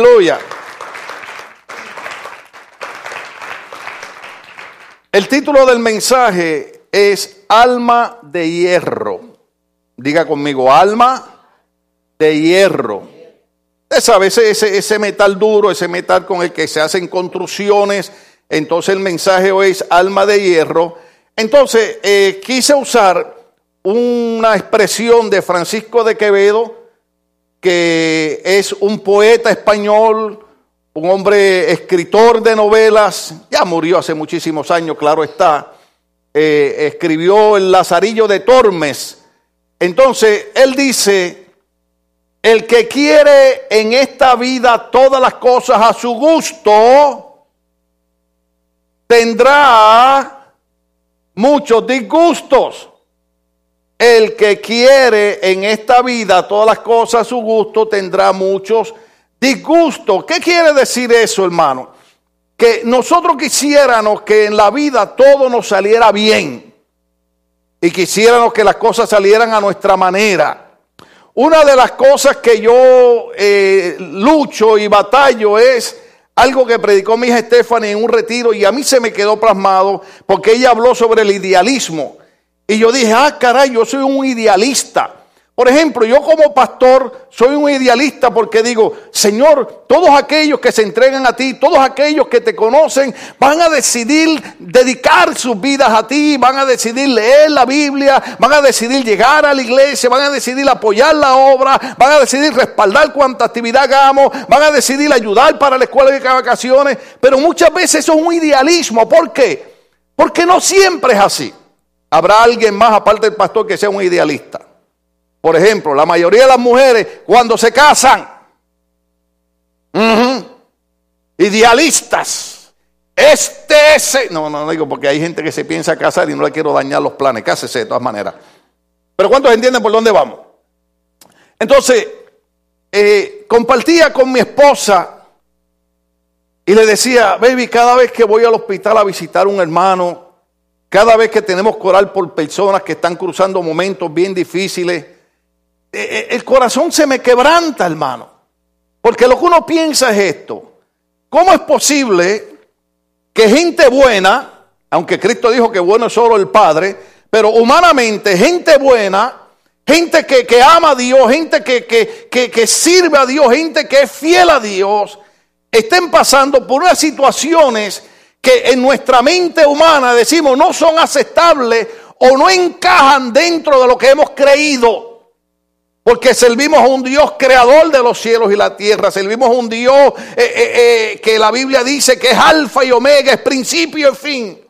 Aleluya. El título del mensaje es Alma de Hierro. Diga conmigo, alma de hierro. Usted sabe, ese, ese, metal duro, ese metal con el que se hacen construcciones. Entonces el mensaje hoy es alma de hierro. Entonces eh, quise usar una expresión de Francisco de Quevedo, que es un poeta español, un hombre escritor de novelas, ya murió hace muchísimos años, claro está, eh, escribió El Lazarillo de Tormes. Entonces, él dice, el que quiere en esta vida todas las cosas a su gusto, tendrá muchos disgustos. El que quiere en esta vida todas las cosas a su gusto, tendrá muchos disgusto. ¿Qué quiere decir eso, hermano? Que nosotros quisiéramos que en la vida todo nos saliera bien y quisiéramos que las cosas salieran a nuestra manera. Una de las cosas que yo eh, lucho y batallo es algo que predicó mi hija Stephanie en un retiro y a mí se me quedó plasmado porque ella habló sobre el idealismo. Y yo dije, ah, caray, yo soy un idealista. Por ejemplo, yo como pastor soy un idealista porque digo, Señor, todos aquellos que se entregan a ti, todos aquellos que te conocen, van a decidir dedicar sus vidas a ti, van a decidir leer la Biblia, van a decidir llegar a la iglesia, van a decidir apoyar la obra, van a decidir respaldar cuanta actividad hagamos, van a decidir ayudar para la escuela de vacaciones. Pero muchas veces eso es un idealismo. ¿Por qué? Porque no siempre es así. Habrá alguien más aparte del pastor que sea un idealista. Por ejemplo, la mayoría de las mujeres cuando se casan, idealistas, este es... No, no, no digo porque hay gente que se piensa casar y no le quiero dañar los planes, cásese de todas maneras. Pero ¿cuántos entienden por dónde vamos? Entonces, eh, compartía con mi esposa y le decía, baby, cada vez que voy al hospital a visitar a un hermano, cada vez que tenemos coral por personas que están cruzando momentos bien difíciles, eh, eh, el corazón se me quebranta, hermano. Porque lo que uno piensa es esto. ¿Cómo es posible que gente buena, aunque Cristo dijo que bueno es solo el Padre, pero humanamente gente buena, gente que, ama a Dios, gente que, que, sirve a Dios, gente que es fiel a Dios, estén pasando por unas situaciones que en nuestra mente humana decimos no son aceptables o no encajan dentro de lo que hemos creído. Porque servimos a un Dios creador de los cielos y la tierra. Servimos a un Dios eh, eh, eh, que la Biblia dice que es alfa y omega, es principio y fin.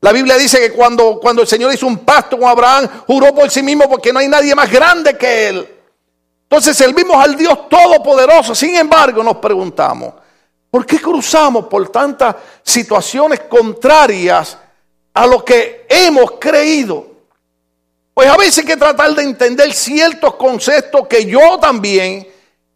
La Biblia dice que cuando, cuando el Señor hizo un pacto con Abraham, juró por sí mismo porque no hay nadie más grande que Él. Entonces servimos al Dios Todopoderoso. Sin embargo, nos preguntamos, ¿por qué cruzamos por tantas situaciones contrarias a lo que hemos creído? Pues a veces hay que tratar de entender ciertos conceptos que yo también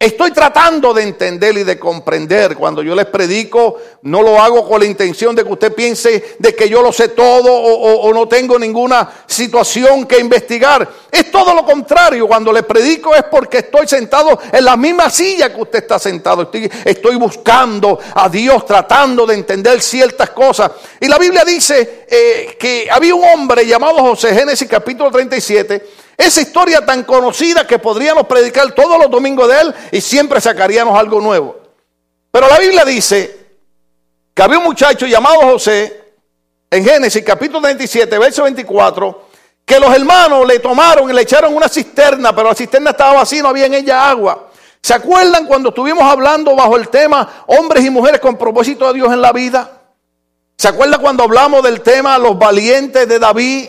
Estoy tratando de entender y de comprender. Cuando yo les predico, no lo hago con la intención de que usted piense de que yo lo sé todo o, no tengo ninguna situación que investigar. Es todo lo contrario. Cuando les predico es porque estoy sentado en la misma silla que usted está sentado. Estoy, buscando a Dios, tratando de entender ciertas cosas. Y la Biblia dice eh, que había un hombre llamado José, Génesis capítulo 37 esa historia tan conocida que podríamos predicar todos los domingos de él y siempre sacaríamos algo nuevo. Pero la Biblia dice que había un muchacho llamado José en Génesis capítulo 27, verso 24, que los hermanos le tomaron y le echaron una cisterna, pero la cisterna estaba vacía, no había en ella agua. ¿Se acuerdan cuando estuvimos hablando bajo el tema hombres y mujeres con propósito de Dios en la vida? ¿Se acuerdan cuando hablamos del tema los valientes de David?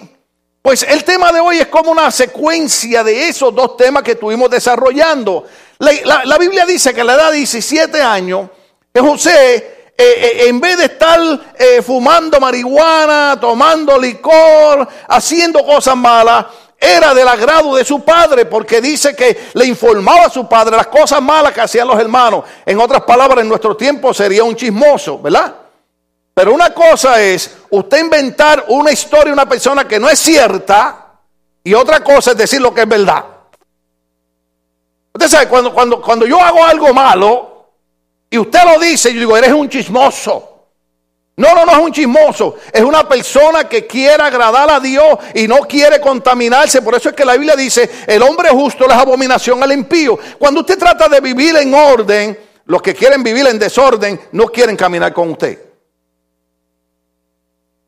Pues el tema de hoy es como una secuencia de esos dos temas que estuvimos desarrollando. La, Biblia dice que a la edad de 17 años, que José, eh, eh, en vez de estar eh, fumando marihuana, tomando licor, haciendo cosas malas, era del agrado de su padre, porque dice que le informaba a su padre las cosas malas que hacían los hermanos. En otras palabras, en nuestro tiempo sería un chismoso, ¿verdad? Pero una cosa es usted inventar una historia de una persona que no es cierta y otra cosa es decir lo que es verdad. Usted sabe, cuando, cuando, cuando yo hago algo malo, y usted lo dice, yo digo, eres un chismoso. No, no, no es un chismoso. Es una persona que quiere agradar a Dios y no quiere contaminarse. Por eso es que la Biblia dice, el hombre justo es abominación al impío. Cuando usted trata de vivir en orden, los que quieren vivir en desorden no quieren caminar con usted.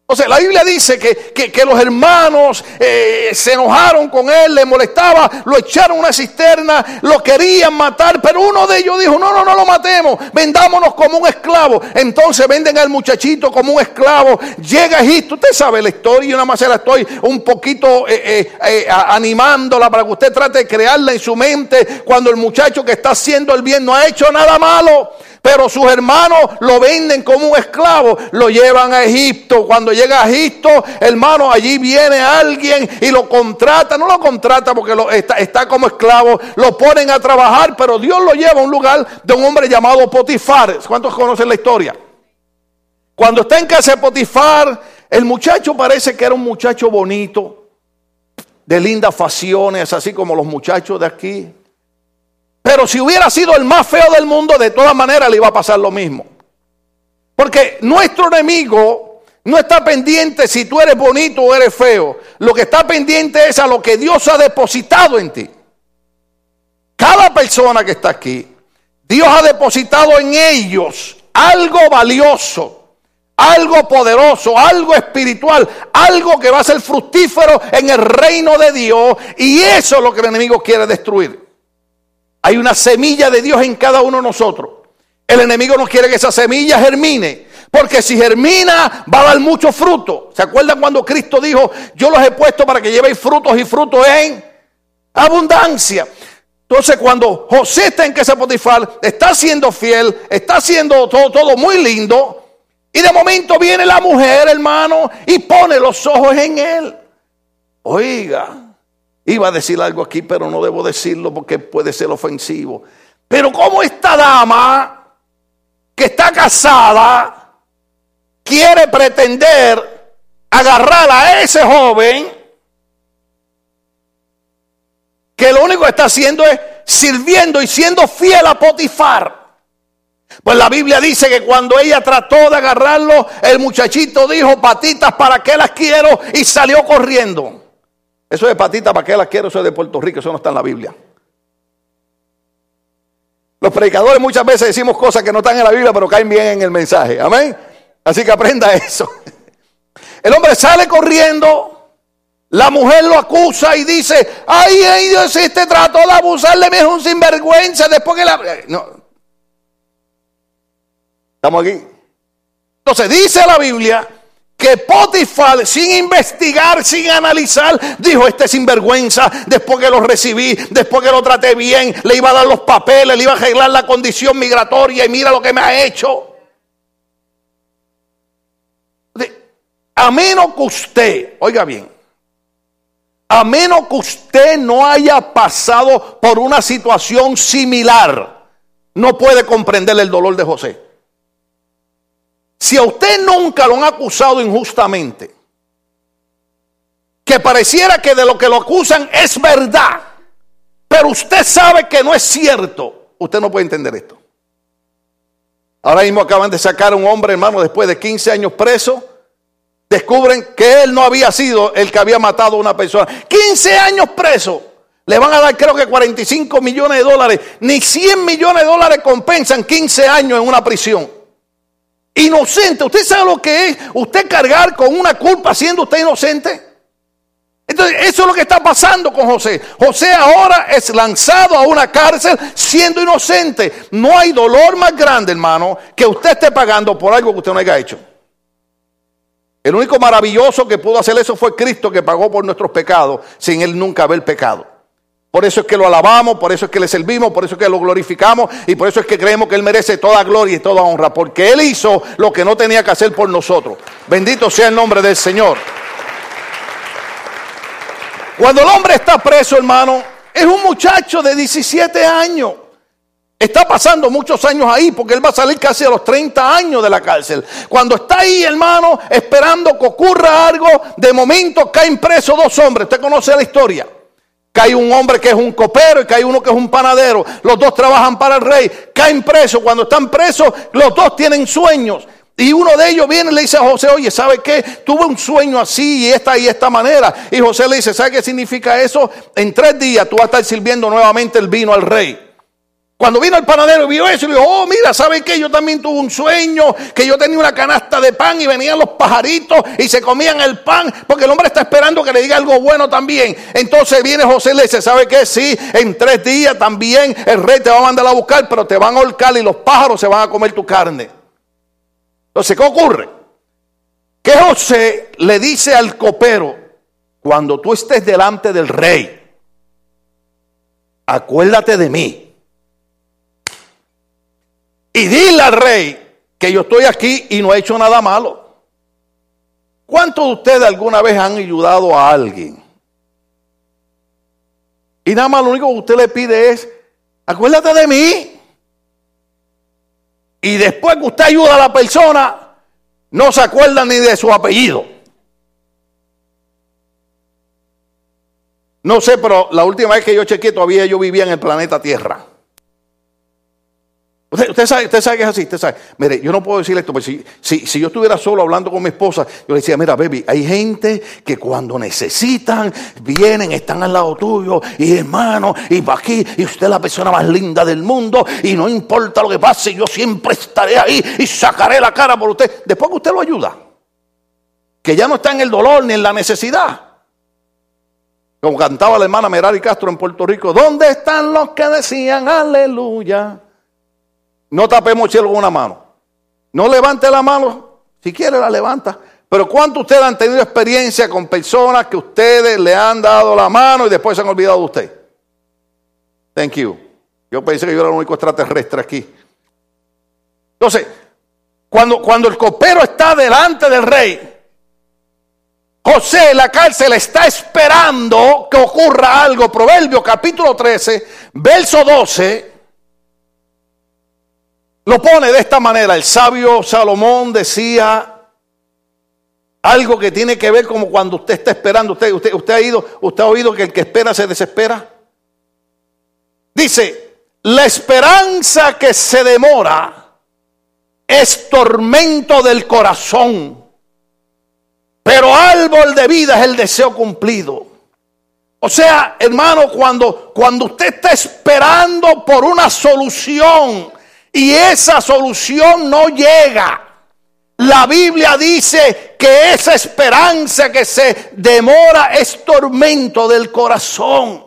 O sea, la Biblia dice que, los hermanos eh, se enojaron con él, le molestaba, lo echaron a una cisterna, lo querían matar, pero uno de ellos dijo, no, no, no lo matemos, vendámonos como un esclavo. Entonces venden al muchachito como un esclavo, llega a Egipto, usted sabe la historia, yo nada más se la estoy un poquito eh, eh, animándola para que usted trate de crearla en su mente cuando el muchacho que está haciendo el bien no ha hecho nada malo. Pero sus hermanos lo venden como un esclavo, lo llevan a Egipto. Cuando llega a Egipto, hermano, allí viene alguien y lo contrata. No lo contrata porque está, está como esclavo, lo ponen a trabajar, pero Dios lo lleva a un lugar de un hombre llamado Potifar. ¿Cuántos conocen la historia? Cuando está en casa de Potifar, el muchacho parece que era un muchacho bonito, de lindas facciones, así como los muchachos de aquí. Pero si hubiera sido el más feo del mundo, de todas maneras le iba a pasar lo mismo. Porque nuestro enemigo no está pendiente si tú eres bonito o eres feo. Lo que está pendiente es a lo que Dios ha depositado en ti. Cada persona que está aquí, Dios ha depositado en ellos algo valioso, algo poderoso, algo espiritual, algo que va a ser fructífero en el reino de Dios. Y eso es lo que el enemigo quiere destruir. Hay una semilla de Dios en cada uno de nosotros. El enemigo no quiere que esa semilla germine. Porque si germina va a dar mucho fruto. ¿Se acuerdan cuando Cristo dijo, yo los he puesto para que llevéis frutos y frutos en abundancia? Entonces cuando José está en casa Potifar, está siendo fiel, está haciendo todo, todo muy lindo. Y de momento viene la mujer, hermano, y pone los ojos en él. Oiga, Iba a decir algo aquí, pero no debo decirlo porque puede ser ofensivo. Pero como esta dama que está casada quiere pretender agarrar a ese joven que lo único que está haciendo es sirviendo y siendo fiel a Potifar. Pues la Biblia dice que cuando ella trató de agarrarlo, el muchachito dijo, patitas, ¿para qué las quiero? Y salió corriendo. Eso de patita, ¿para qué la quiero? Eso es de Puerto Rico, eso no está en la Biblia. Los predicadores muchas veces decimos cosas que no están en la Biblia, pero caen bien en el mensaje. Amén. Así que aprenda eso. El hombre sale corriendo. La mujer lo acusa y dice, ay, ay Dios, este trató de abusarle, me es un sinvergüenza después que la... No. ¿Estamos aquí? Entonces dice la Biblia que Potifar, sin investigar, sin analizar, dijo, este sinvergüenza, después que lo recibí, después que lo traté bien, le iba a dar los papeles, le iba a arreglar la condición migratoria y mira lo que me ha hecho. A menos que usted, oiga bien, a menos que usted no haya pasado por una situación similar, no puede comprender el dolor de José. Si a usted nunca lo han acusado injustamente, que pareciera que de lo que lo acusan es verdad, pero usted sabe que no es cierto, usted no puede entender esto. Ahora mismo acaban de sacar a un hombre, hermano, después de 15 años preso. Descubren que él no había sido el que había matado a una persona. 15 años preso. Le van a dar creo que 45 millones de dólares. Ni 100 millones de dólares compensan 15 años en una prisión. Inocente. ¿Usted sabe lo que es usted cargar con una culpa siendo usted inocente? Entonces, eso es lo que está pasando con José. José ahora es lanzado a una cárcel siendo inocente. No hay dolor más grande, hermano, que usted esté pagando por algo que usted no haya hecho. El único maravilloso que pudo hacer eso fue Cristo que pagó por nuestros pecados sin él nunca haber pecado. Por eso es que lo alabamos, por eso es que le servimos, por eso es que lo glorificamos y por eso es que creemos que Él merece toda gloria y toda honra, porque Él hizo lo que no tenía que hacer por nosotros. Bendito sea el nombre del Señor. Cuando el hombre está preso, hermano, es un muchacho de 17 años. Está pasando muchos años ahí porque él va a salir casi a los 30 años de la cárcel. Cuando está ahí, hermano, esperando que ocurra algo, de momento caen presos dos hombres. Usted conoce la historia. Hay un hombre que es un copero y hay uno que es un panadero. Los dos trabajan para el rey, caen presos. Cuando están presos, los dos tienen sueños. Y uno de ellos viene y le dice a José, oye, ¿sabe qué? Tuve un sueño así y esta y esta manera. Y José le dice, ¿sabe qué significa eso? En tres días tú vas a estar sirviendo nuevamente el vino al rey. Cuando vino el panadero y vio eso, le dijo, oh, mira, ¿sabe qué? Yo también tuve un sueño, que yo tenía una canasta de pan y venían los pajaritos y se comían el pan, porque el hombre está esperando que le diga algo bueno también. Entonces viene José y le dice, ¿sabe qué? Sí, en tres días también el rey te va a mandar a buscar, pero te van a ahorcar y los pájaros se van a comer tu carne. Entonces, ¿qué ocurre? Que José le dice al copero, cuando tú estés delante del rey, acuérdate de mí. Y dile al rey que yo estoy aquí y no he hecho nada malo. ¿Cuántos de ustedes alguna vez han ayudado a alguien? Y nada más lo único que usted le pide es, acuérdate de mí. Y después que usted ayuda a la persona, no se acuerda ni de su apellido. No sé, pero la última vez que yo chequeé todavía yo vivía en el planeta Tierra. Usted, sabe, usted sabe que es así, usted sabe. Mire, yo no puedo decir esto, pero si, si, yo estuviera solo hablando con mi esposa, yo le decía, mira, baby, hay gente que cuando necesitan, vienen, están al lado tuyo, y hermano, y va aquí, y usted es la persona más linda del mundo, y no importa lo que pase, yo siempre estaré ahí y sacaré la cara por usted. Después que usted lo ayuda, que ya no está en el dolor ni en la necesidad. Como cantaba la hermana Merari Castro en Puerto Rico, ¿dónde están los que decían aleluya? No tapemos el cielo con una mano. No levante la mano. Si quiere la levanta. Pero ¿cuántos ustedes han tenido experiencia con personas que ustedes le han dado la mano y después se han olvidado de usted? Thank you. Yo pensé que yo era el único extraterrestre aquí. Entonces, cuando, cuando el copero está delante del rey, José en la cárcel está esperando que ocurra algo. Proverbio capítulo 13, verso 12 lo pone de esta manera. El sabio Salomón decía algo que tiene que ver como cuando usted está esperando. Usted, usted, usted, ha, ido, usted ha oído que el que espera se desespera. Dice, la esperanza que se demora es tormento del corazón, pero árbol de vida es el deseo cumplido. O sea, hermano, cuando, cuando usted está esperando por una solución, y esa solución no llega. La Biblia dice que esa esperanza que se demora es tormento del corazón.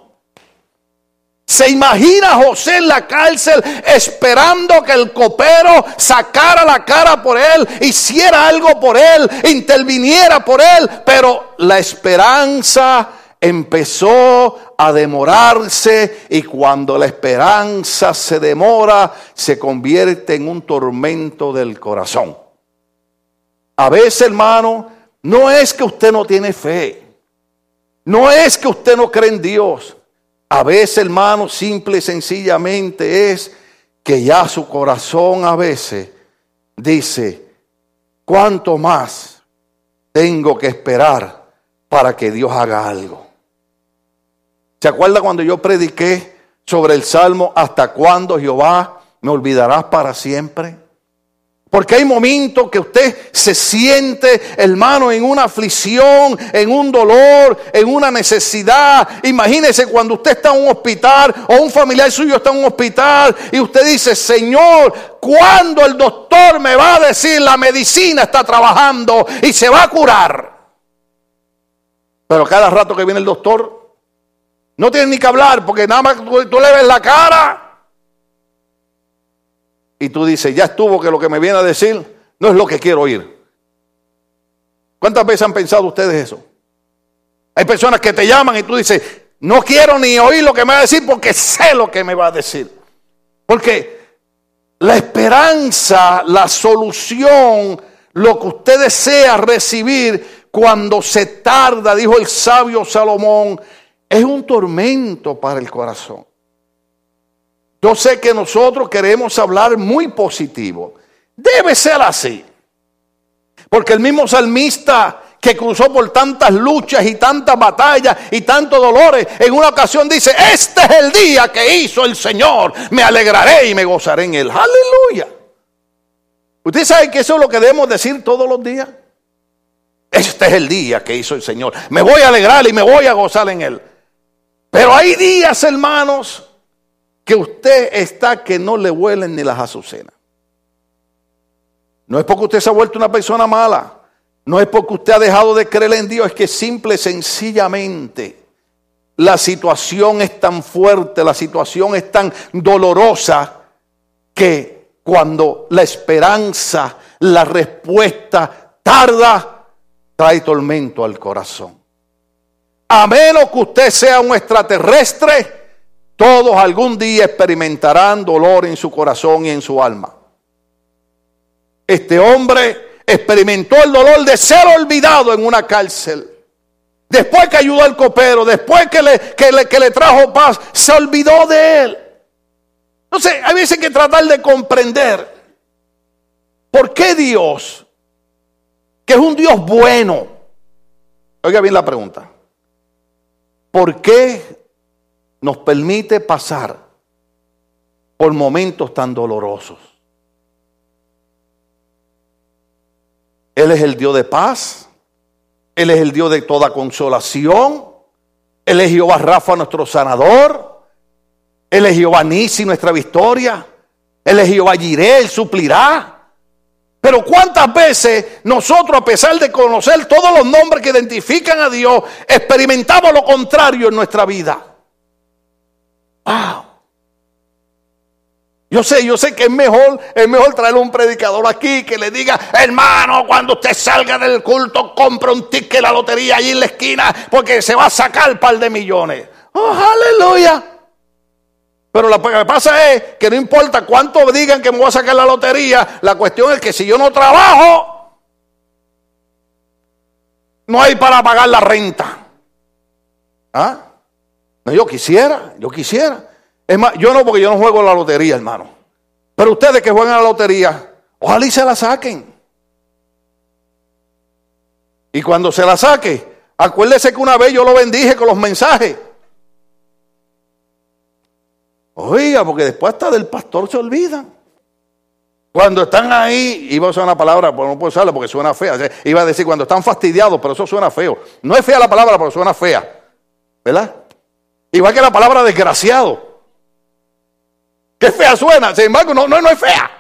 Se imagina José en la cárcel esperando que el copero sacara la cara por él, hiciera algo por él, interviniera por él, pero la esperanza empezó a demorarse y cuando la esperanza se demora se convierte en un tormento del corazón. A veces, hermano, no es que usted no tiene fe, no es que usted no cree en Dios. A veces, hermano, simple y sencillamente es que ya su corazón a veces dice, ¿cuánto más tengo que esperar para que Dios haga algo? ¿Se acuerda cuando yo prediqué sobre el Salmo, hasta cuándo Jehová me olvidarás para siempre? Porque hay momentos que usted se siente, hermano, en una aflicción, en un dolor, en una necesidad. Imagínese cuando usted está en un hospital o un familiar suyo está en un hospital y usted dice, Señor, ¿cuándo el doctor me va a decir la medicina está trabajando y se va a curar? Pero cada rato que viene el doctor, no tienes ni que hablar porque nada más tú, le ves la cara y tú dices, ya estuvo que lo que me viene a decir no es lo que quiero oír. ¿Cuántas veces han pensado ustedes eso? Hay personas que te llaman y tú dices, no quiero ni oír lo que me va a decir porque sé lo que me va a decir. Porque la esperanza, la solución, lo que usted desea recibir cuando se tarda, dijo el sabio Salomón, es un tormento para el corazón. Yo sé que nosotros queremos hablar muy positivo. Debe ser así. Porque el mismo salmista que cruzó por tantas luchas y tantas batallas y tantos dolores, en una ocasión dice, este es el día que hizo el Señor, me alegraré y me gozaré en él. Aleluya. ¿Usted sabe que eso es lo que debemos decir todos los días? Este es el día que hizo el Señor. Me voy a alegrar y me voy a gozar en él. Pero hay días, hermanos, que usted está que no le huelen ni las azucenas. No es porque usted se ha vuelto una persona mala. No es porque usted ha dejado de creer en Dios. Es que simple sencillamente la situación es tan fuerte, la situación es tan dolorosa que cuando la esperanza, la respuesta tarda, trae tormento al corazón. A menos que usted sea un extraterrestre, todos algún día experimentarán dolor en su corazón y en su alma. Este hombre experimentó el dolor de ser olvidado en una cárcel. Después que ayudó al copero, después que le, que le, trajo paz, se olvidó de él. Entonces, hay veces que tratar de comprender por qué Dios, que es un Dios bueno, oiga bien la pregunta, ¿por qué nos permite pasar por momentos tan dolorosos. Él es el Dios de paz, Él es el Dios de toda consolación, Él es Jehová Rafa, nuestro sanador, Él es Jehová Nisi, nuestra victoria, Él es Jehová Jireh, Él suplirá. Pero cuántas veces nosotros, a pesar de conocer todos los nombres que identifican a Dios, experimentamos lo contrario en nuestra vida. Wow. Yo sé, yo sé que es mejor, es mejor traer un predicador aquí que le diga, hermano, cuando usted salga del culto, compra un ticket la lotería allí en la esquina, porque se va a sacar un par de millones. Oh, aleluya. Pero lo que pasa es que no importa cuánto digan que me voy a sacar la lotería, la cuestión es que si yo no trabajo, no hay para pagar la renta. ¿Ah? No, yo quisiera, yo quisiera. Es más, yo no, porque yo no juego la lotería, hermano. Pero ustedes que juegan a la lotería, ojalá y se la saquen. Y cuando se la saque, acuérdese que una vez yo lo bendije con los mensajes. Oiga, porque después hasta del pastor se olvidan. Cuando están ahí, iba a usar una palabra, pero no puedo usarla porque suena fea. Iba a decir cuando están fastidiados, pero eso suena feo. No es fea la palabra, pero suena fea. ¿Verdad? Igual que la palabra desgraciado. Qué fea suena. Sin embargo, no, no, no es fea.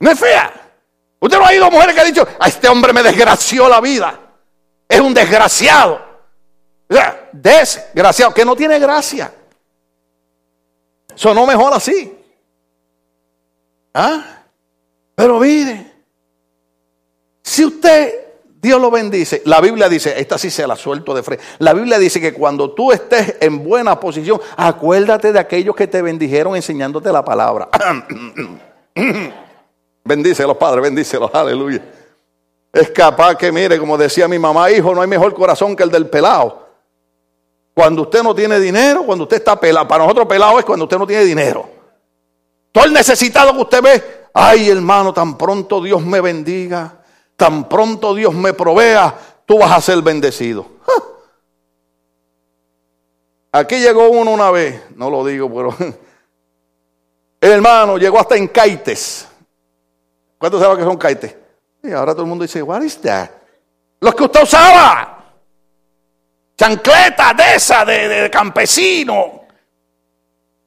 No es fea. Usted no ha oído mujeres que han dicho, a este hombre me desgració la vida. Es un desgraciado. O sea, desgraciado, que no tiene gracia. Sonó mejor así. ¿Ah? Pero mire, si usted Dios lo bendice. La Biblia dice, esta sí se la suelto de frente. La Biblia dice que cuando tú estés en buena posición, acuérdate de aquellos que te bendijeron enseñándote la palabra. bendícelos, Padre, bendícelos, aleluya. Es capaz que, mire, como decía mi mamá, hijo, no hay mejor corazón que el del pelado. Cuando usted no tiene dinero, cuando usted está pelado. Para nosotros pelado es cuando usted no tiene dinero. Todo el necesitado que usted ve, ay hermano, tan pronto Dios me bendiga tan pronto Dios me provea, tú vas a ser bendecido. Aquí llegó uno una vez, no lo digo, pero el hermano llegó hasta en caites. ¿Cuántos saben que son caites? Y ahora todo el mundo dice, what is that? Los que usted usaba. Chancleta de esa, de, de campesino.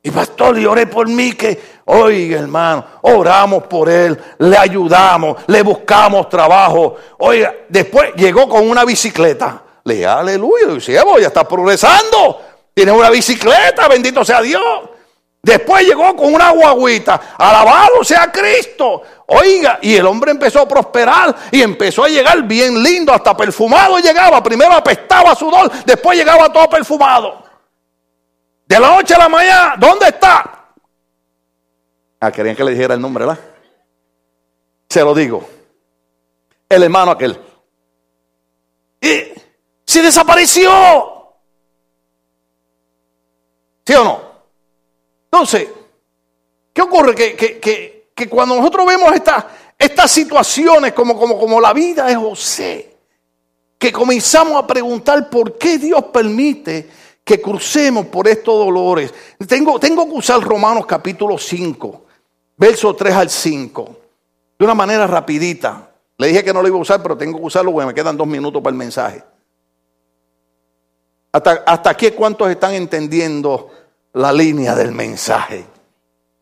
Y pastor, y oré por mí que, oiga hermano, oramos por él, le ayudamos, le buscamos trabajo. Oiga, después llegó con una bicicleta. Le aleluya, dice, ya está progresando. Tiene una bicicleta, bendito sea Dios. Después llegó con una guaguita, alabado sea Cristo. Oiga, y el hombre empezó a prosperar y empezó a llegar bien lindo, hasta perfumado llegaba. Primero apestaba sudor, después llegaba todo perfumado. De la noche a la mañana, ¿dónde está? Ah, querían que le dijera el nombre, ¿verdad? Se lo digo. El hermano aquel. Y se desapareció. ¿Sí o no? Entonces, ¿qué ocurre? Que, cuando nosotros vemos estas situaciones como, como, como la vida de José, que comenzamos a preguntar por qué Dios permite que crucemos por estos dolores. Tengo, tengo que usar Romanos capítulo 5, verso 3 al 5, de una manera rapidita. Le dije que no lo iba a usar, pero tengo que usarlo porque me quedan dos minutos para el mensaje. Hasta, hasta aquí, ¿cuántos están entendiendo la línea del mensaje?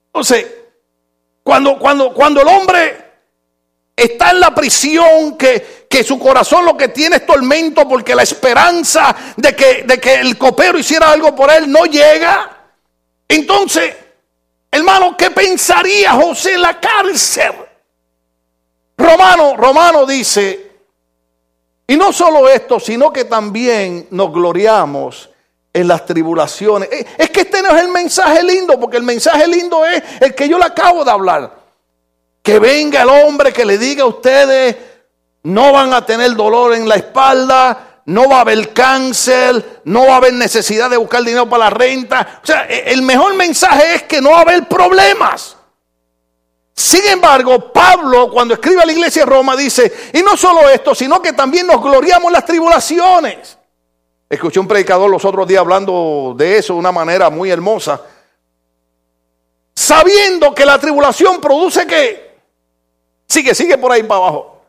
Entonces, cuando, cuando, cuando el hombre está en la prisión, que, que, su corazón lo que tiene es tormento porque la esperanza de que, de que el copero hiciera algo por él no llega. Entonces, hermano, ¿qué pensaría José en la cárcel? Romano, Romano dice, y no solo esto, sino que también nos gloriamos en las tribulaciones. Eh, es que este no es el mensaje lindo, porque el mensaje lindo es el que yo le acabo de hablar. Que venga el hombre que le diga a ustedes, no van a tener dolor en la espalda, no va a haber cáncer, no va a haber necesidad de buscar dinero para la renta. O sea, e, el mejor mensaje es que no va a haber problemas. Sin embargo, Pablo, cuando escribe a la iglesia de Roma, dice, y no solo esto, sino que también nos gloriamos en las tribulaciones. Escuché un predicador los otros días hablando de eso de una manera muy hermosa. Sabiendo que la tribulación produce que, sigue, sigue por ahí para abajo.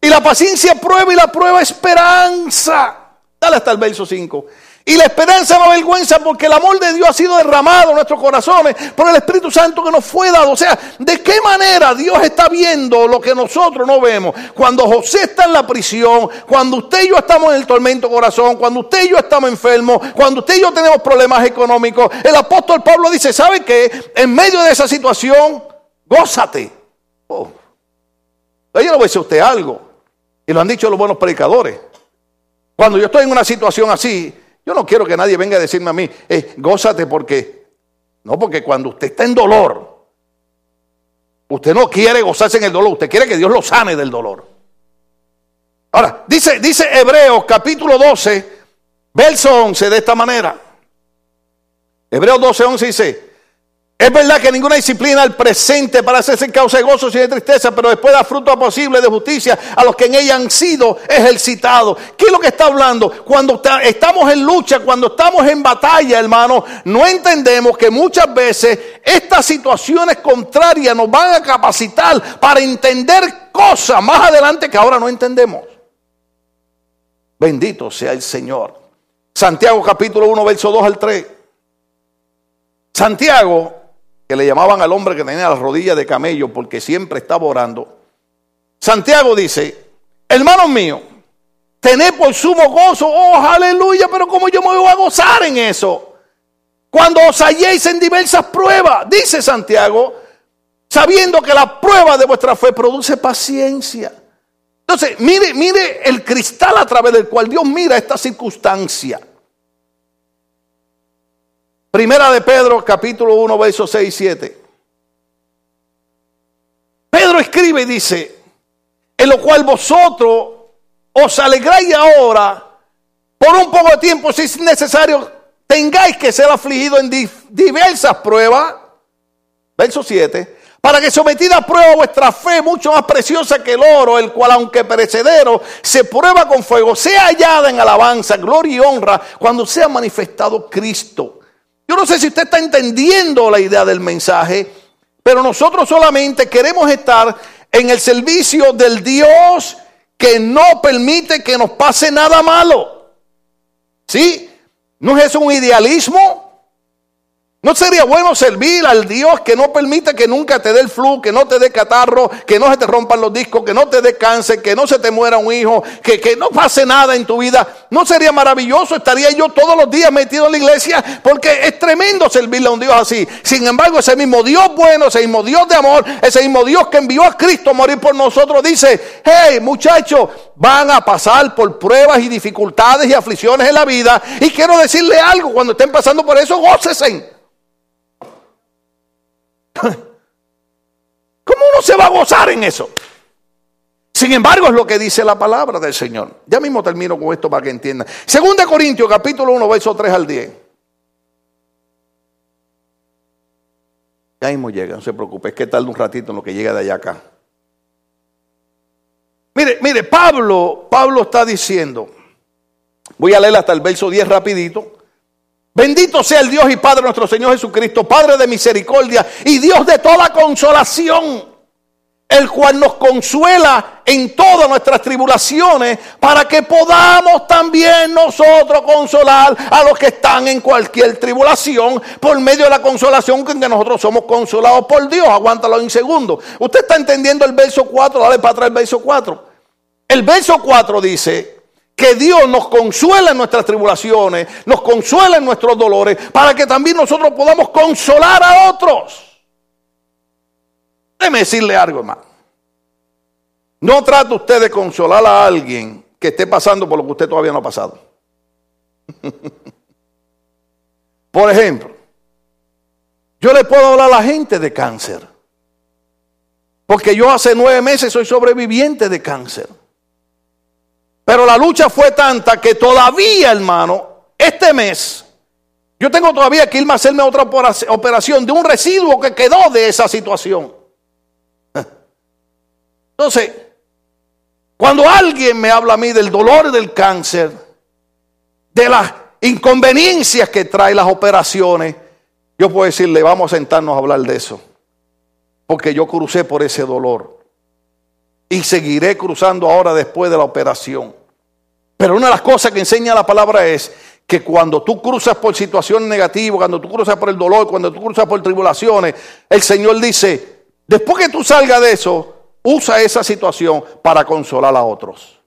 Y la paciencia prueba y la prueba esperanza. Dale hasta el verso 5. Y la esperanza no avergüenza porque el amor de Dios ha sido derramado en nuestros corazones por el Espíritu Santo que nos fue dado. O sea, ¿de qué manera Dios está viendo lo que nosotros no vemos? Cuando José está en la prisión, cuando usted y yo estamos en el tormento corazón, cuando usted y yo estamos enfermos, cuando usted y yo tenemos problemas económicos, el apóstol Pablo dice, ¿sabe qué? En medio de esa situación, gózate. Oh. Yo le voy a decir a usted algo, y lo han dicho los buenos predicadores. Cuando yo estoy en una situación así, yo no quiero que nadie venga a decirme a mí, eh, gózate porque, no, porque cuando usted está en dolor, usted no quiere gozarse en el dolor, usted quiere que Dios lo sane del dolor. Ahora, dice, dice Hebreos capítulo 12, verso 11 de esta manera. Hebreos 12, 11 dice, es verdad que ninguna disciplina al presente para hacerse causa de gozo y de tristeza, pero después da fruto posible de justicia a los que en ella han sido ejercitados. ¿Qué es lo que está hablando? Cuando estamos en lucha, cuando estamos en batalla, hermano, no entendemos que muchas veces estas situaciones contrarias nos van a capacitar para entender cosas más adelante que ahora no entendemos. Bendito sea el Señor. Santiago capítulo 1, verso 2 al 3. Santiago que le llamaban al hombre que tenía las rodillas de camello porque siempre estaba orando. Santiago dice, hermanos míos, tened por sumo gozo, oh aleluya, pero como yo me voy a gozar en eso. Cuando os halléis en diversas pruebas, dice Santiago, sabiendo que la prueba de vuestra fe produce paciencia. Entonces, mire, mire el cristal a través del cual Dios mira esta circunstancia. Primera de Pedro, capítulo 1, versos 6 y 7. Pedro escribe y dice, en lo cual vosotros os alegráis ahora, por un poco de tiempo, si es necesario, tengáis que ser afligidos en diversas pruebas. Verso 7. Para que sometida a prueba vuestra fe, mucho más preciosa que el oro, el cual, aunque perecedero, se prueba con fuego, sea hallada en alabanza, gloria y honra, cuando sea manifestado Cristo yo no sé si usted está entendiendo la idea del mensaje, pero nosotros solamente queremos estar en el servicio del Dios que no permite que nos pase nada malo. ¿Sí? ¿No es eso un idealismo? ¿No sería bueno servir al Dios que no permite que nunca te dé el flu, que no te dé catarro, que no se te rompan los discos, que no te dé cáncer, que no se te muera un hijo, que, que no pase nada en tu vida? ¿No sería maravilloso? Estaría yo todos los días metido en la iglesia porque es tremendo servirle a un Dios así. Sin embargo, ese mismo Dios bueno, ese mismo Dios de amor, ese mismo Dios que envió a Cristo a morir por nosotros, dice, hey muchachos, van a pasar por pruebas y dificultades y aflicciones en la vida. Y quiero decirle algo, cuando estén pasando por eso, gócesen. ¿Cómo uno se va a gozar en eso? Sin embargo, es lo que dice la palabra del Señor. Ya mismo termino con esto para que entiendan. Segunda Corintios, capítulo 1, verso 3 al 10. Ya mismo llega, no se preocupe, es que tarda un ratito en lo que llega de allá acá. Mire, mire, Pablo, Pablo está diciendo, voy a leer hasta el verso 10 rapidito. Bendito sea el Dios y Padre nuestro Señor Jesucristo, Padre de misericordia y Dios de toda consolación el cual nos consuela en todas nuestras tribulaciones, para que podamos también nosotros consolar a los que están en cualquier tribulación por medio de la consolación con que nosotros somos consolados por Dios. Aguántalo un segundo. Usted está entendiendo el verso 4, dale para atrás el verso 4. El verso 4 dice que Dios nos consuela en nuestras tribulaciones, nos consuela en nuestros dolores, para que también nosotros podamos consolar a otros. Déjeme decirle algo, hermano. No trate usted de consolar a alguien que esté pasando por lo que usted todavía no ha pasado. por ejemplo, yo le puedo hablar a la gente de cáncer. Porque yo hace nueve meses soy sobreviviente de cáncer. Pero la lucha fue tanta que todavía, hermano, este mes, yo tengo todavía que irme a hacerme otra operación de un residuo que quedó de esa situación. Entonces, cuando alguien me habla a mí del dolor del cáncer, de las inconveniencias que trae las operaciones, yo puedo decirle, vamos a sentarnos a hablar de eso. Porque yo crucé por ese dolor. Y seguiré cruzando ahora después de la operación. Pero una de las cosas que enseña la palabra es que cuando tú cruzas por situaciones negativas, cuando tú cruzas por el dolor, cuando tú cruzas por tribulaciones, el Señor dice, después que tú salgas de eso, usa esa situación para consolar a otros.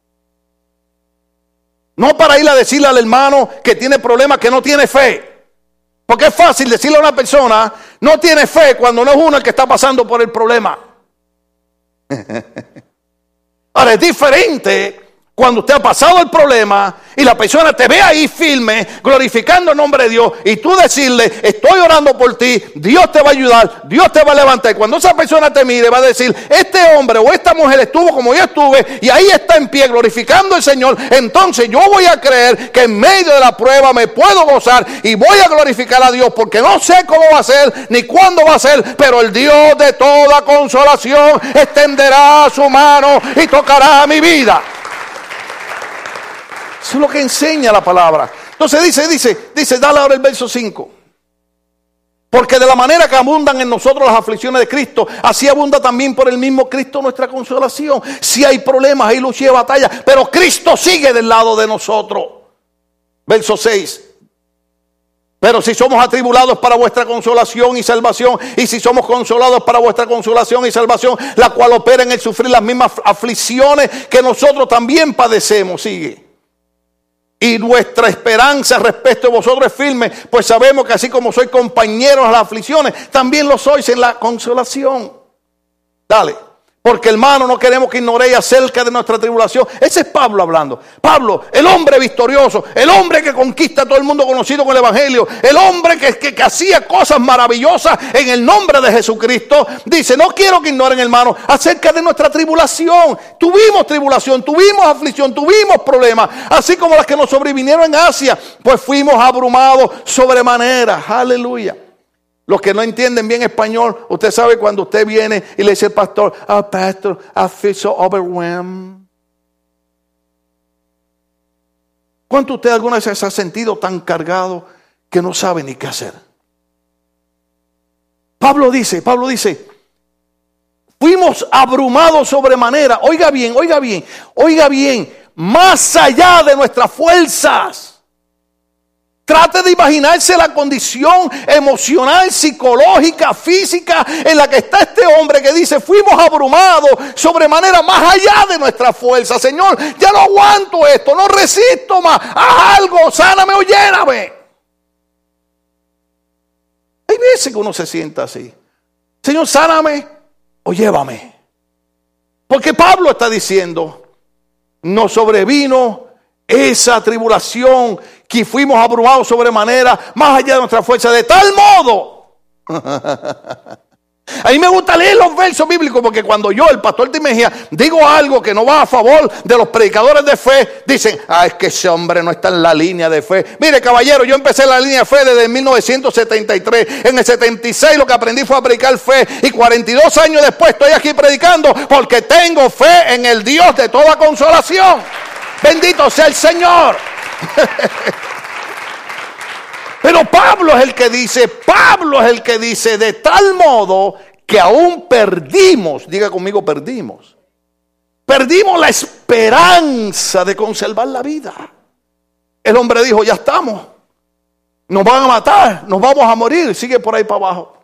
No para ir a decirle al hermano que tiene problemas, que no tiene fe. Porque es fácil decirle a una persona, no tiene fe cuando no es uno el que está pasando por el problema. Ahora es diferente cuando usted ha pasado el problema y la persona te ve ahí firme, glorificando el nombre de Dios, y tú decirle, estoy orando por ti, Dios te va a ayudar, Dios te va a levantar. Y cuando esa persona te mire, va a decir, este hombre o esta mujer estuvo como yo estuve, y ahí está en pie, glorificando al Señor. Entonces yo voy a creer que en medio de la prueba me puedo gozar y voy a glorificar a Dios, porque no sé cómo va a ser, ni cuándo va a ser, pero el Dios de toda consolación extenderá su mano y tocará mi vida. Es lo que enseña la palabra. Entonces dice, dice, dice, dale ahora el verso 5. Porque de la manera que abundan en nosotros las aflicciones de Cristo, así abunda también por el mismo Cristo nuestra consolación. Si hay problemas, hay lucha y batalla, pero Cristo sigue del lado de nosotros. Verso 6. Pero si somos atribulados para vuestra consolación y salvación, y si somos consolados para vuestra consolación y salvación, la cual opera en el sufrir las mismas aflicciones que nosotros también padecemos, sigue y nuestra esperanza respecto a vosotros es firme, pues sabemos que así como sois compañeros en las aflicciones, también lo sois en la consolación. Dale. Porque hermano, no queremos que ignoréis acerca de nuestra tribulación. Ese es Pablo hablando. Pablo, el hombre victorioso, el hombre que conquista a todo el mundo conocido con el Evangelio, el hombre que, que, hacía cosas maravillosas en el nombre de Jesucristo, dice, no quiero que ignoren hermano acerca de nuestra tribulación. Tuvimos tribulación, tuvimos aflicción, tuvimos problemas, así como las que nos sobrevinieron en Asia, pues fuimos abrumados sobremanera. Aleluya. Los que no entienden bien español, usted sabe cuando usted viene y le dice al pastor, oh pastor, I feel so overwhelmed. ¿Cuánto usted alguna vez se ha sentido tan cargado que no sabe ni qué hacer? Pablo dice, Pablo dice, fuimos abrumados sobremanera. Oiga bien, oiga bien, oiga bien, más allá de nuestras fuerzas. Trate de imaginarse la condición emocional, psicológica, física en la que está este hombre que dice, fuimos abrumados sobremanera más allá de nuestra fuerza. Señor, ya no aguanto esto, no resisto más. Haz algo, sáname o lléname. Hay veces que uno se sienta así. Señor, sáname o llévame. Porque Pablo está diciendo, nos sobrevino esa tribulación que fuimos abrumados sobremanera, más allá de nuestra fuerza, de tal modo A mí me gusta leer los versos bíblicos porque cuando yo, el pastor Timejía, digo algo que no va a favor de los predicadores de fe, dicen, ah, es que ese hombre no está en la línea de fe. Mire, caballero, yo empecé la línea de fe desde 1973. En el 76 lo que aprendí fue a predicar fe y 42 años después estoy aquí predicando porque tengo fe en el Dios de toda consolación. Bendito sea el Señor. Pero Pablo es el que dice, Pablo es el que dice, de tal modo que aún perdimos, diga conmigo, perdimos. Perdimos la esperanza de conservar la vida. El hombre dijo, ya estamos. Nos van a matar, nos vamos a morir. Sigue por ahí para abajo.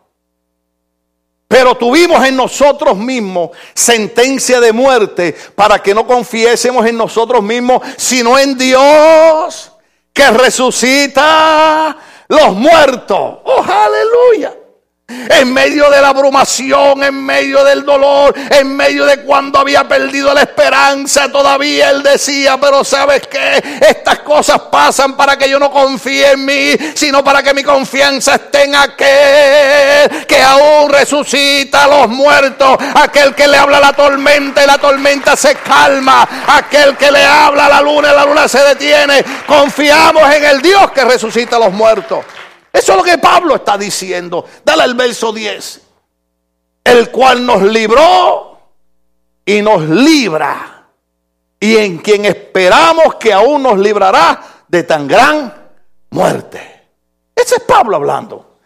Pero tuvimos en nosotros mismos sentencia de muerte para que no confiésemos en nosotros mismos, sino en Dios que resucita los muertos. Oh, aleluya. En medio de la abrumación, en medio del dolor, en medio de cuando había perdido la esperanza, todavía él decía, pero sabes que estas cosas pasan para que yo no confíe en mí, sino para que mi confianza esté en aquel que aún resucita a los muertos, aquel que le habla a la tormenta y la tormenta se calma, aquel que le habla a la luna y la luna se detiene. Confiamos en el Dios que resucita a los muertos. Eso es lo que Pablo está diciendo. Dale al verso 10. El cual nos libró y nos libra. Y en quien esperamos que aún nos librará de tan gran muerte. Ese es Pablo hablando.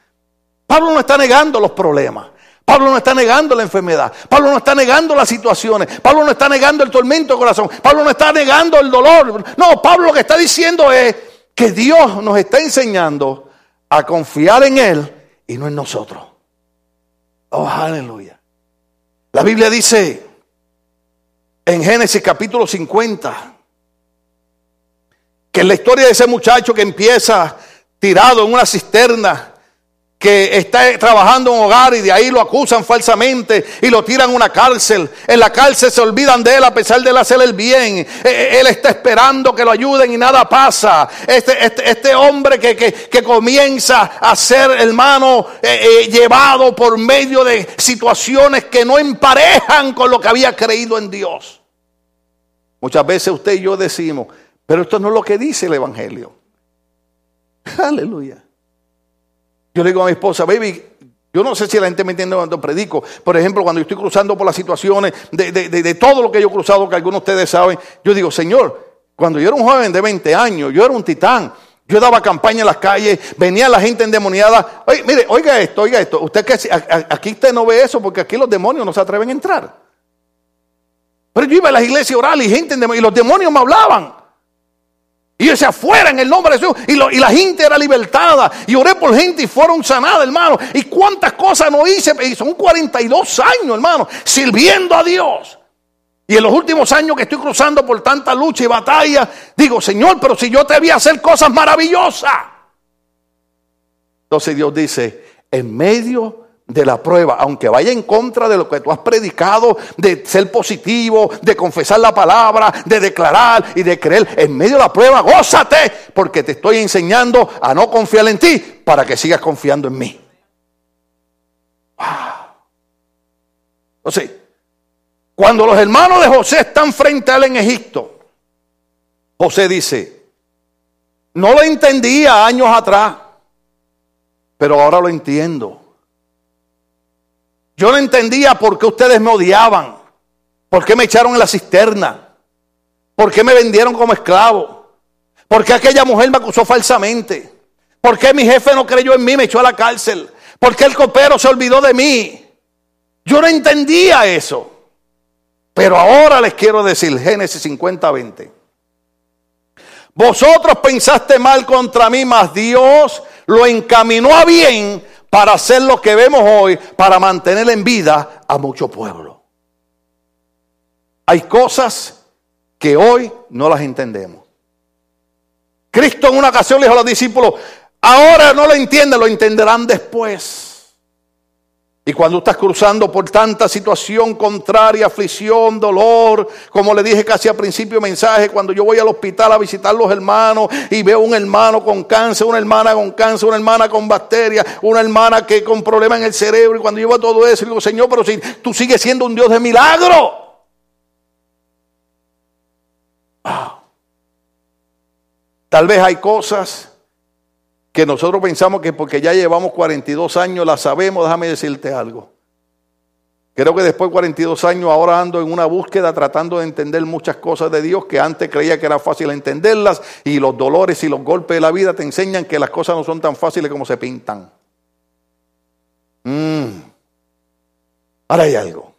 Pablo no está negando los problemas. Pablo no está negando la enfermedad. Pablo no está negando las situaciones. Pablo no está negando el tormento de corazón. Pablo no está negando el dolor. No, Pablo lo que está diciendo es que Dios nos está enseñando a confiar en Él y no en nosotros. Oh, aleluya. La Biblia dice en Génesis capítulo 50 que en la historia de ese muchacho que empieza tirado en una cisterna que está trabajando en un hogar y de ahí lo acusan falsamente y lo tiran a una cárcel. En la cárcel se olvidan de él a pesar de él hacer el bien. E, e, él está esperando que lo ayuden y nada pasa. Este, este, este hombre que, que, comienza a ser hermano eh, eh, llevado por medio de situaciones que no emparejan con lo que había creído en Dios. Muchas veces usted y yo decimos, pero esto no es lo que dice el Evangelio. Aleluya. Yo le digo a mi esposa, baby, yo no sé si la gente me entiende cuando predico. Por ejemplo, cuando yo estoy cruzando por las situaciones de, de, todo lo que yo he cruzado, que algunos de ustedes saben, yo digo, Señor, cuando yo era un joven de 20 años, yo era un titán. Yo daba campaña en las calles, venía la gente endemoniada. Oye, mire, oiga esto, oiga esto. Usted que aquí usted no ve eso porque aquí los demonios no se atreven a entrar. Pero yo iba a las iglesias orales y gente y los demonios me hablaban. Y yo afuera en el nombre de Jesús. Y, y, la gente era libertada. Y oré por gente y fueron sanadas, hermano. Y cuántas cosas no hice. Y son 42 años, hermano, sirviendo a Dios. Y en los últimos años que estoy cruzando por tanta lucha y batalla, digo, Señor, pero si yo te vi hacer cosas maravillosas. Entonces Dios dice, en medio de la prueba, aunque vaya en contra de lo que tú has predicado, de ser positivo, de confesar la palabra, de declarar y de creer, en medio de la prueba, gózate, porque te estoy enseñando a no confiar en ti para que sigas confiando en mí. Wow. Entonces, cuando los hermanos de José están frente a él en Egipto, José dice, no lo entendía años atrás, pero ahora lo entiendo. Yo no entendía por qué ustedes me odiaban, por qué me echaron en la cisterna, por qué me vendieron como esclavo, por qué aquella mujer me acusó falsamente, por qué mi jefe no creyó en mí, me echó a la cárcel, por qué el copero se olvidó de mí. Yo no entendía eso. Pero ahora les quiero decir, Génesis 50, 20. Vosotros pensaste mal contra mí, mas Dios lo encaminó a bien para hacer lo que vemos hoy, para mantener en vida a mucho pueblo. Hay cosas que hoy no las entendemos. Cristo en una ocasión le dijo a los discípulos, ahora no lo entienden, lo entenderán después. Y cuando estás cruzando por tanta situación contraria, aflicción, dolor, como le dije casi al principio mensaje, cuando yo voy al hospital a visitar los hermanos y veo un hermano con cáncer, una hermana con cáncer, una hermana con bacterias, una hermana que con problemas en el cerebro, y cuando veo todo eso, digo, Señor, pero si tú sigues siendo un Dios de milagro. Tal vez hay cosas que nosotros pensamos que porque ya llevamos 42 años la sabemos, déjame decirte algo. Creo que después de 42 años ahora ando en una búsqueda tratando de entender muchas cosas de Dios que antes creía que era fácil entenderlas y los dolores y los golpes de la vida te enseñan que las cosas no son tan fáciles como se pintan. Mm. Ahora hay algo.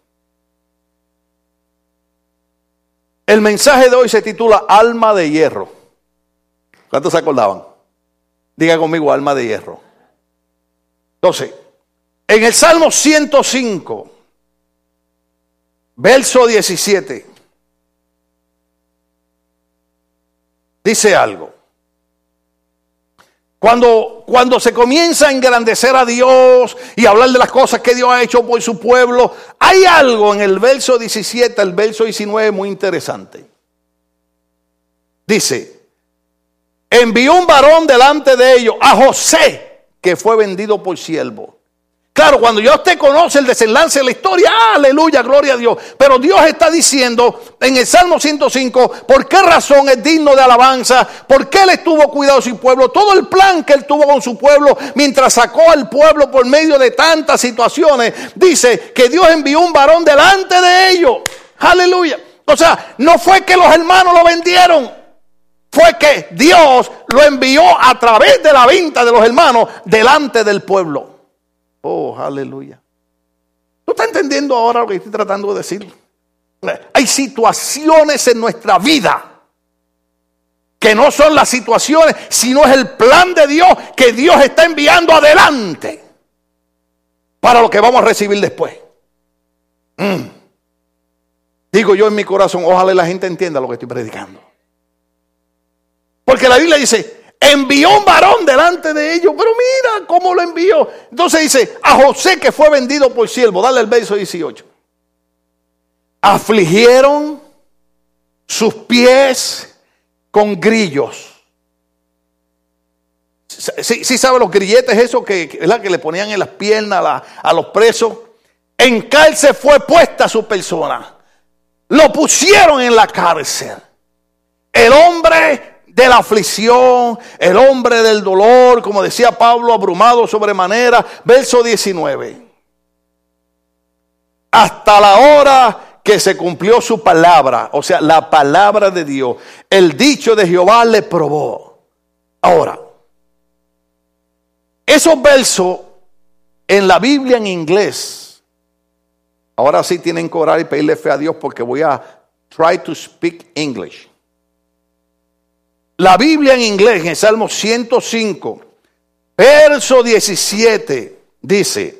El mensaje de hoy se titula Alma de Hierro. ¿Cuántos se acordaban? Diga conmigo, alma de hierro. Entonces, en el Salmo 105, verso 17, dice algo. Cuando, cuando se comienza a engrandecer a Dios y hablar de las cosas que Dios ha hecho por su pueblo, hay algo en el verso 17 el verso 19 muy interesante. Dice, envió un varón delante de ellos, a José, que fue vendido por siervo. Claro, cuando Dios te conoce el desenlace de la historia, aleluya, gloria a Dios. Pero Dios está diciendo en el Salmo 105, por qué razón es digno de alabanza, por qué él estuvo cuidado de su pueblo, todo el plan que él tuvo con su pueblo mientras sacó al pueblo por medio de tantas situaciones, dice que Dios envió un varón delante de ellos. Aleluya. O sea, no fue que los hermanos lo vendieron fue que Dios lo envió a través de la venta de los hermanos delante del pueblo. Oh, aleluya. ¿Tú estás entendiendo ahora lo que estoy tratando de decir? Hay situaciones en nuestra vida que no son las situaciones, sino es el plan de Dios que Dios está enviando adelante para lo que vamos a recibir después. Mm. Digo yo en mi corazón, ojalá la gente entienda lo que estoy predicando. Porque la Biblia dice, envió un varón delante de ellos, pero mira cómo lo envió. Entonces dice, a José que fue vendido por siervo, dale el verso 18. Afligieron sus pies con grillos. Si ¿Sí, sabe los grilletes, eso que, que le ponían en las piernas a, a los presos. En cárcel fue puesta su persona. Lo pusieron en la cárcel. El hombre de la aflicción, el hombre del dolor, como decía Pablo, abrumado sobremanera, verso 19. Hasta la hora que se cumplió su palabra, o sea, la palabra de Dios, el dicho de Jehová le probó. Ahora, esos versos en la Biblia en inglés, ahora sí tienen que orar y pedirle fe a Dios porque voy a try to speak English. La Biblia en inglés, en el Salmo 105, verso 17, dice,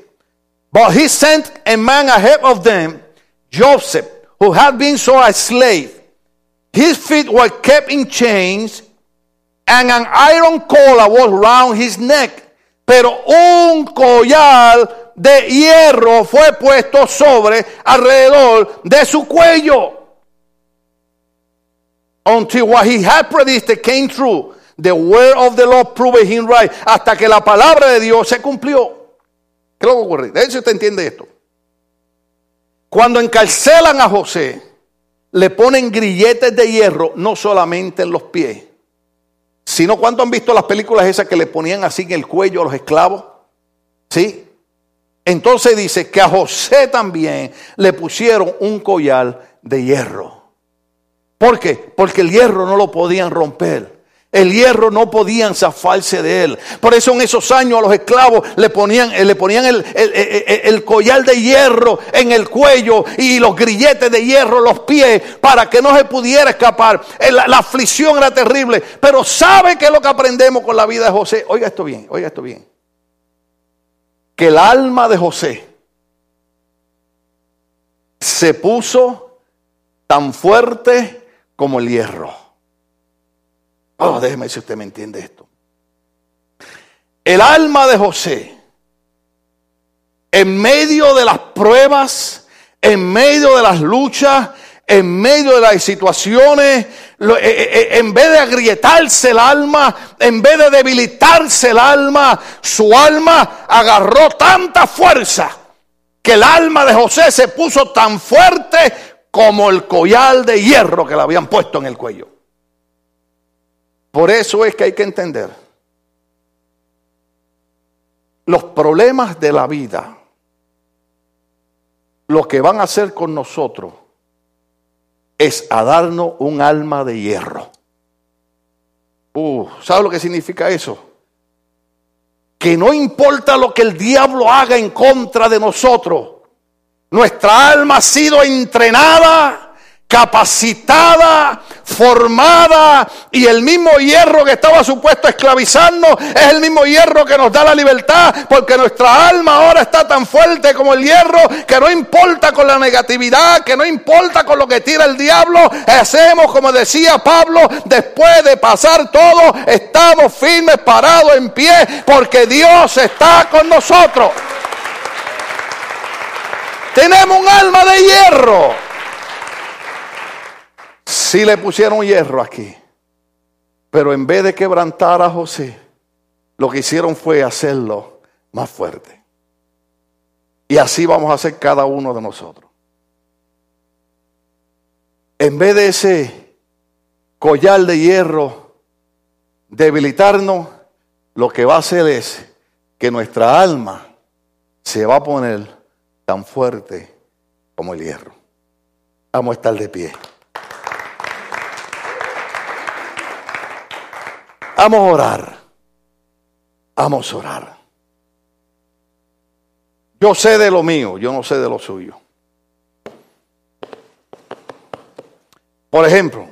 But he sent a man ahead of them, Joseph, who had been sold a slave. His feet were kept in chains, and an iron collar was round his neck. Pero un collar de hierro fue puesto sobre alrededor de su cuello until what he had predicted came true. The word of the Lord proved him right. Hasta que la palabra de Dios se cumplió. ¿Qué es lo que ocurre? De hecho, usted entiende esto. Cuando encarcelan a José, le ponen grilletes de hierro, no solamente en los pies, sino cuando han visto las películas esas que le ponían así en el cuello a los esclavos. ¿Sí? Entonces dice que a José también le pusieron un collar de hierro. ¿Por qué? Porque el hierro no lo podían romper. El hierro no podían zafarse de él. Por eso en esos años a los esclavos le ponían, eh, el, collar de hierro en el cuello y los grilletes de hierro en los pies para que no se pudiera escapar. Eh, la, la aflicción era terrible. Pero ¿sabe qué es lo que aprendemos con la vida de José? Oiga esto bien, oiga esto bien. Que el alma de José se puso tan fuerte como el hierro. Oh, déjeme si usted me entiende esto. El alma de José en medio de las pruebas, en medio de las luchas, en medio de las situaciones, eh, eh, eh, en vez de agrietarse el alma, en vez de debilitarse el alma, su alma agarró tanta fuerza que el alma de José se puso tan fuerte como el collar de hierro que le habían puesto en el cuello. Por eso es que hay que entender los problemas de la vida, lo que van a hacer con nosotros es a darnos un alma de hierro. Uh, ¿Sabe lo que significa eso? Que no importa lo que el diablo haga en contra de nosotros, nuestra alma ha sido entrenada capacitada, formada, y el mismo hierro que estaba supuesto a esclavizarnos es el mismo hierro que nos da la libertad, porque nuestra alma ahora está tan fuerte como el hierro, que no importa con la negatividad, que no importa con lo que tira el diablo, hacemos como decía Pablo, después de pasar todo, estamos firmes, parados en pie, porque Dios está con nosotros. Tenemos un alma de hierro. Sí le pusieron hierro aquí. Pero en vez de quebrantar a José, lo que hicieron fue hacerlo más fuerte. Y así vamos a hacer cada uno de nosotros. En vez de ese collar de hierro debilitarnos, lo que va a hacer es que nuestra alma se va a poner tan fuerte como el hierro. Vamos a estar de pie. Vamos a orar. Vamos a orar. Yo sé de lo mío, yo no sé de lo suyo. Por ejemplo,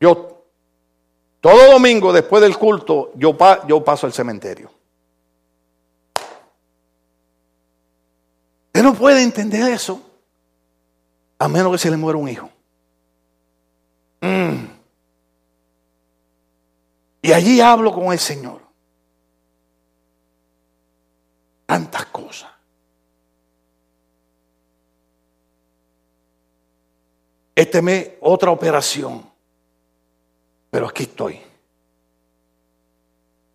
yo todo domingo después del culto, yo, yo paso al cementerio. Usted no puede entender eso a menos que se le muera un hijo. Mm. Y allí hablo con el Señor. Tantas cosas. Este mes otra operación. Pero aquí estoy.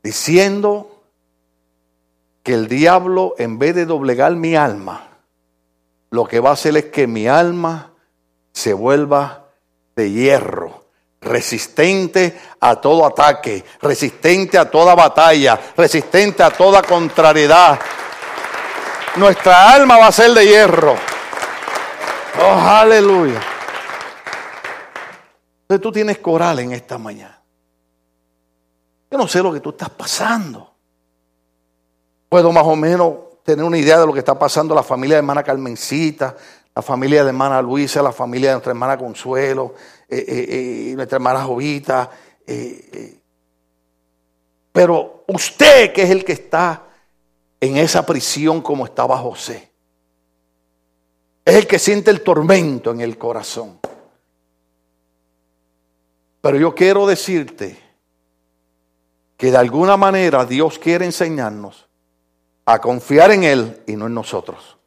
Diciendo que el diablo, en vez de doblegar mi alma, lo que va a hacer es que mi alma se vuelva de hierro resistente a todo ataque, resistente a toda batalla, resistente a toda contrariedad. Nuestra alma va a ser de hierro. Oh, aleluya. Entonces tú tienes coral en esta mañana. Yo no sé lo que tú estás pasando. Puedo más o menos tener una idea de lo que está pasando la familia de hermana Carmencita, la familia de hermana Luisa, la familia de nuestra hermana Consuelo, eh, eh, eh, nuestra hermana Jovita. pero usted, que es el que está en esa prisión como estaba José, es el que siente el tormento en el corazón. Pero yo quiero decirte que de alguna manera Dios quiere enseñarnos a confiar en Él y no en nosotros.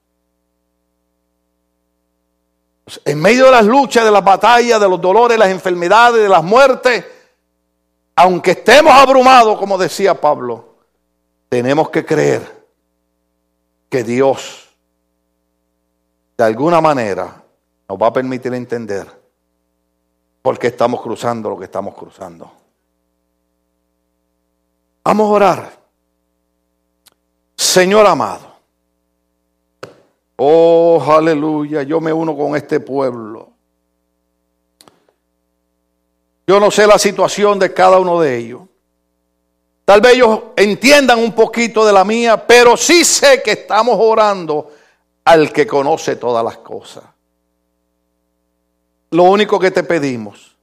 En medio de las luchas, de las batallas, de los dolores, las enfermedades, de las muertes, aunque estemos abrumados, como decía Pablo, tenemos que creer que Dios, de alguna manera, nos va a permitir entender por qué estamos cruzando lo que estamos cruzando. Vamos a orar. Señor amado, Oh, aleluya, yo me uno con este pueblo. Yo no sé la situación de cada uno de ellos. Tal vez ellos entiendan un poquito de la mía, pero sí sé que estamos orando al que conoce todas las cosas. Lo único que te pedimos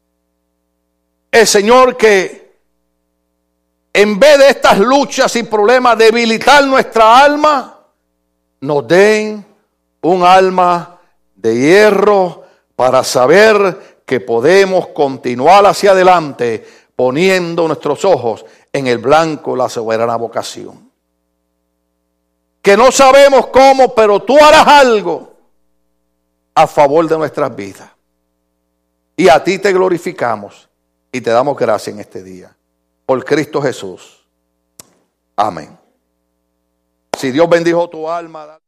es, Señor, que en vez de estas luchas y problemas debilitar nuestra alma, nos den un alma de hierro para saber que podemos continuar hacia adelante poniendo nuestros ojos en el blanco la soberana vocación. que no sabemos cómo, pero tú harás algo a favor de nuestras vidas. Y a ti te glorificamos y te damos gracias en este día. Por Cristo Jesús. Amén. Si Dios bendijo tu alma.